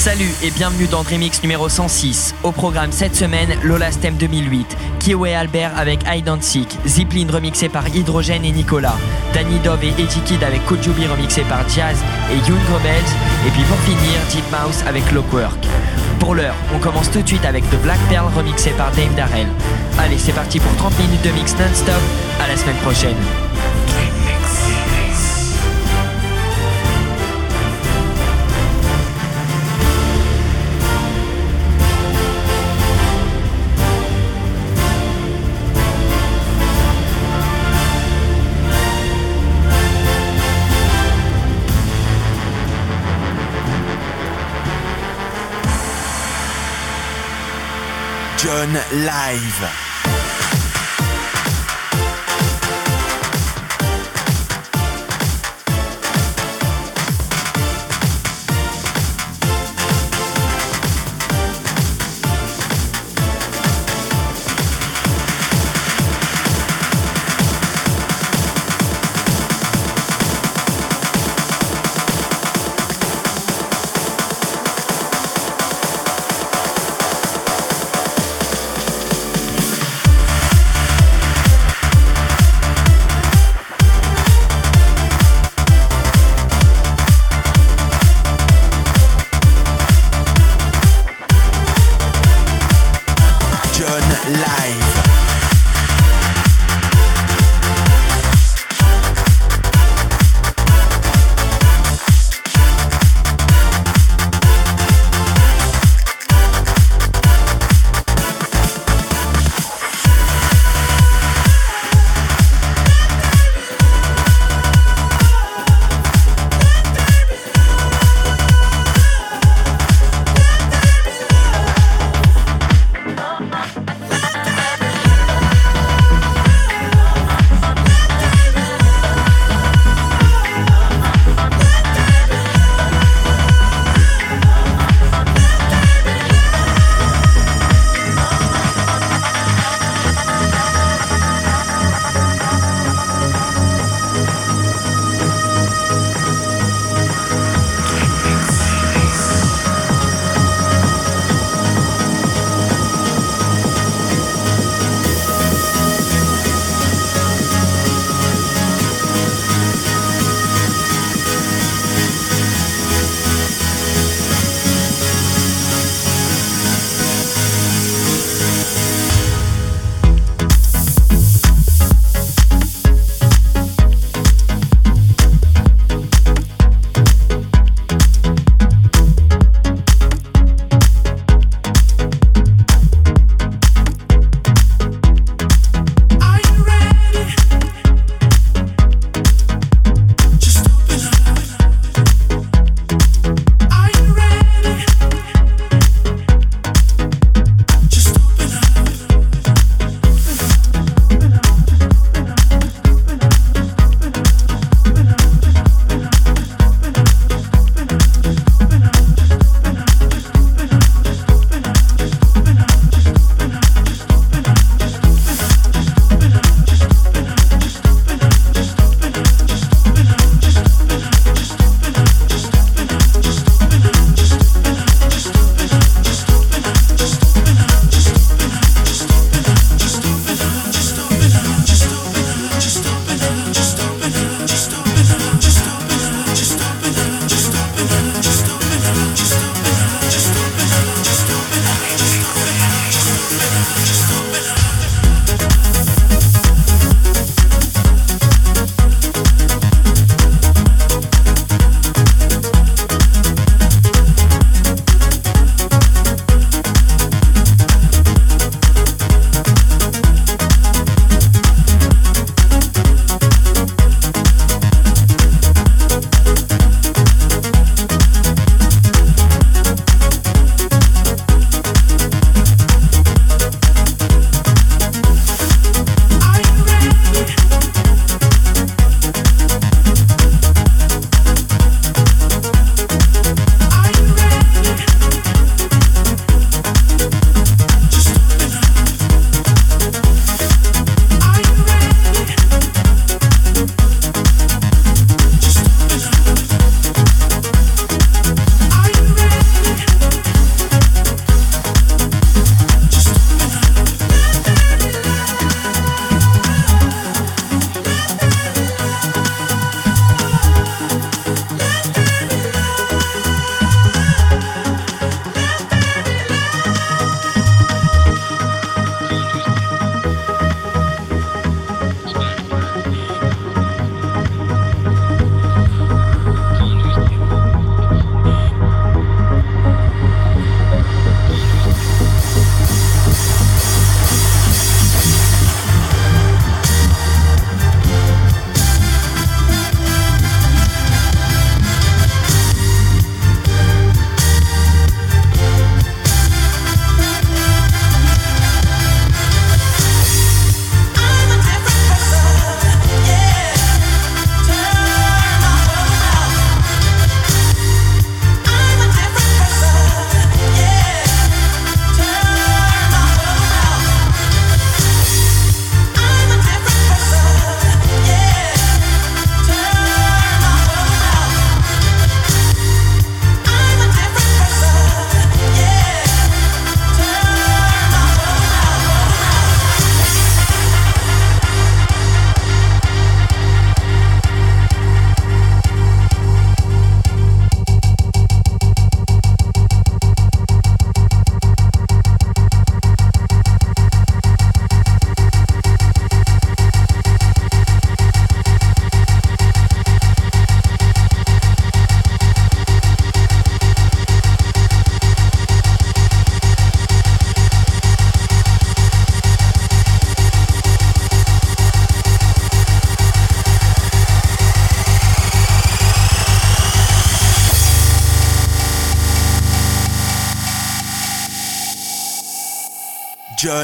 Salut et bienvenue dans Dreamix numéro 106. Au programme cette semaine, Lola Stem 2008, Kiwi Albert avec I Don't Sick, Zipline remixé par Hydrogène et Nicolas, Danny Dove et Edgy Kid avec Kojubi remixé par Jazz et Young Rebels, et puis pour finir, Deep Mouse avec Clockwork. Pour l'heure, on commence tout de suite avec The Black Pearl remixé par Dame Darrell. Allez, c'est parti pour 30 minutes de mix non-stop. À la semaine prochaine. John Live.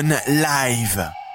Live.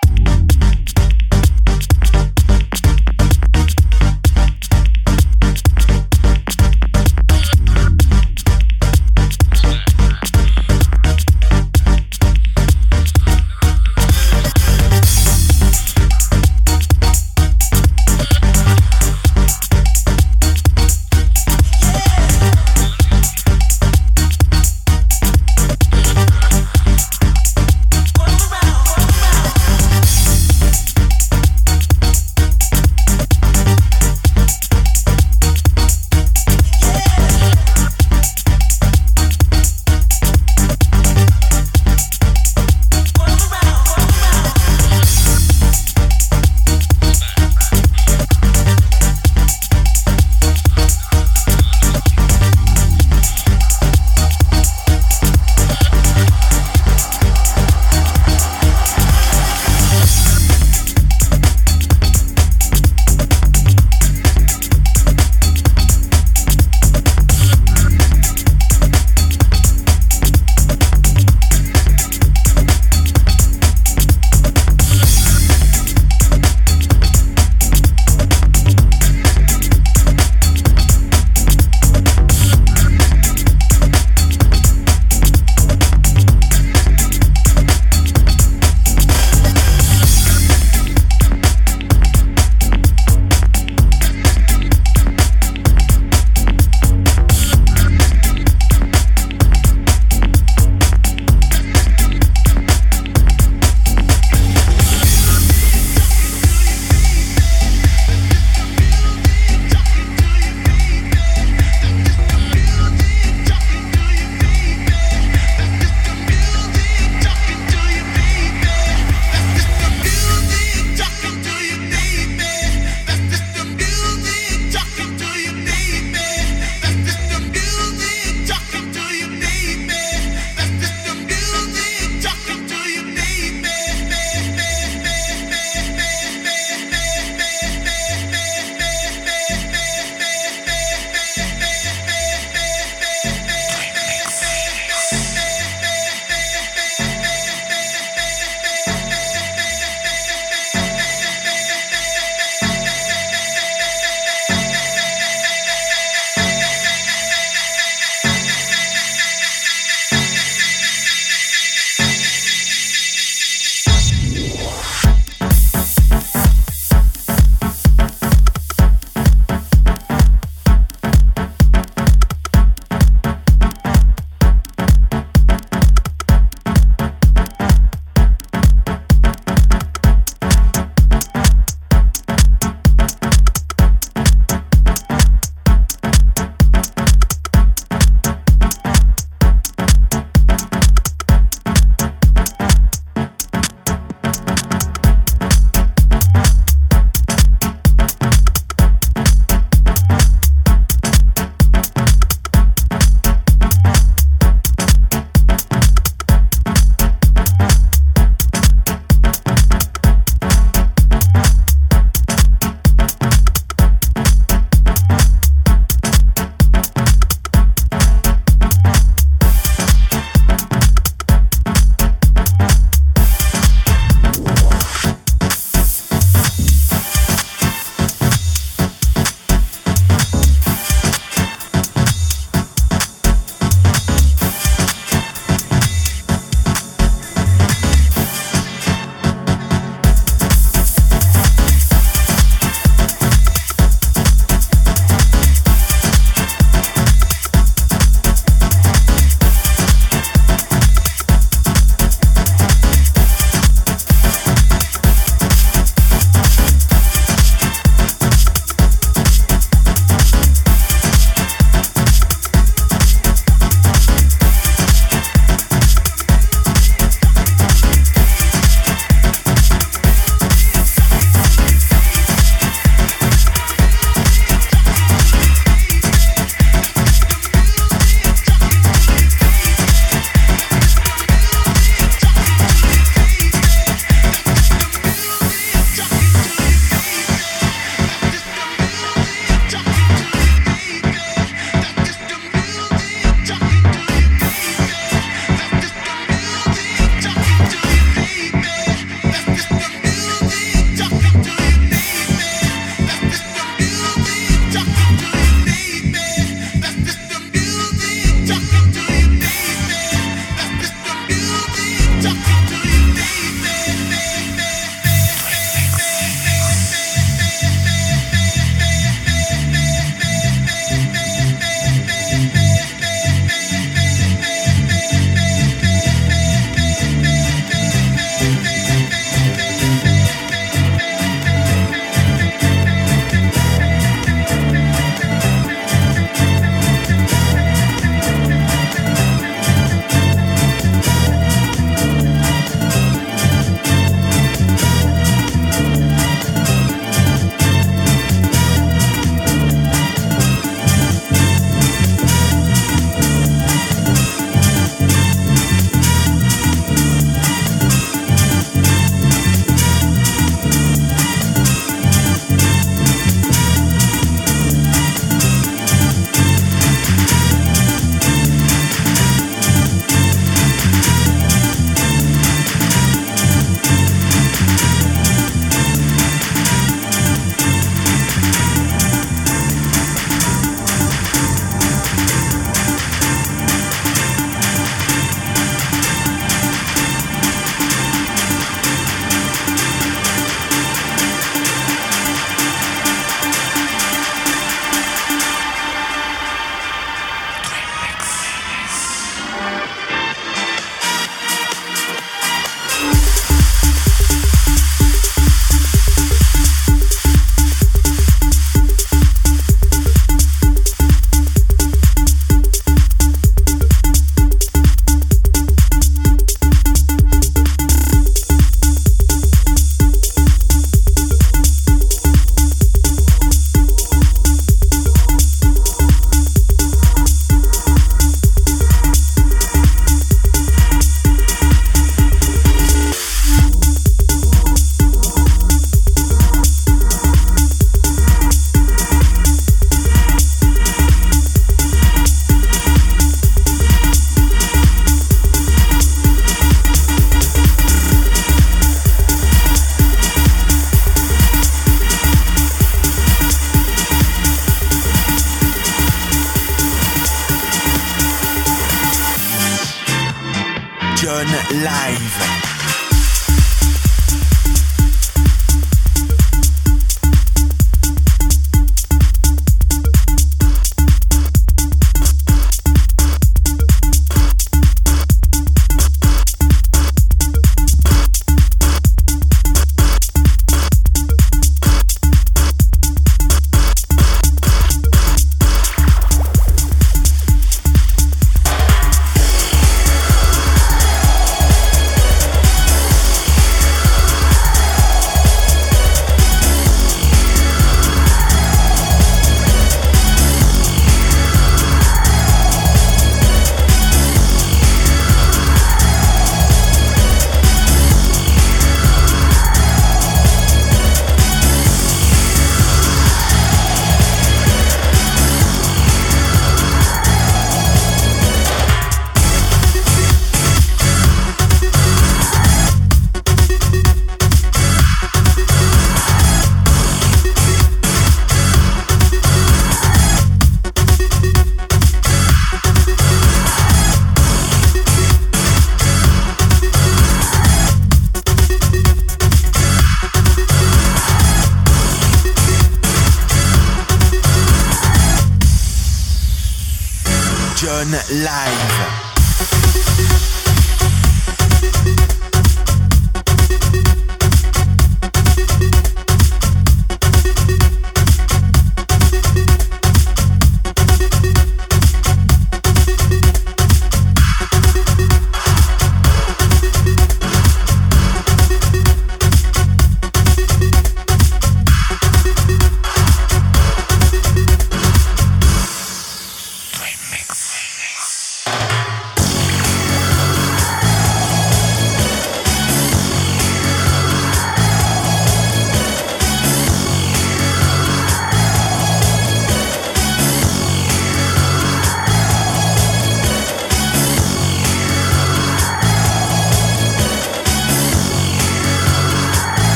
live.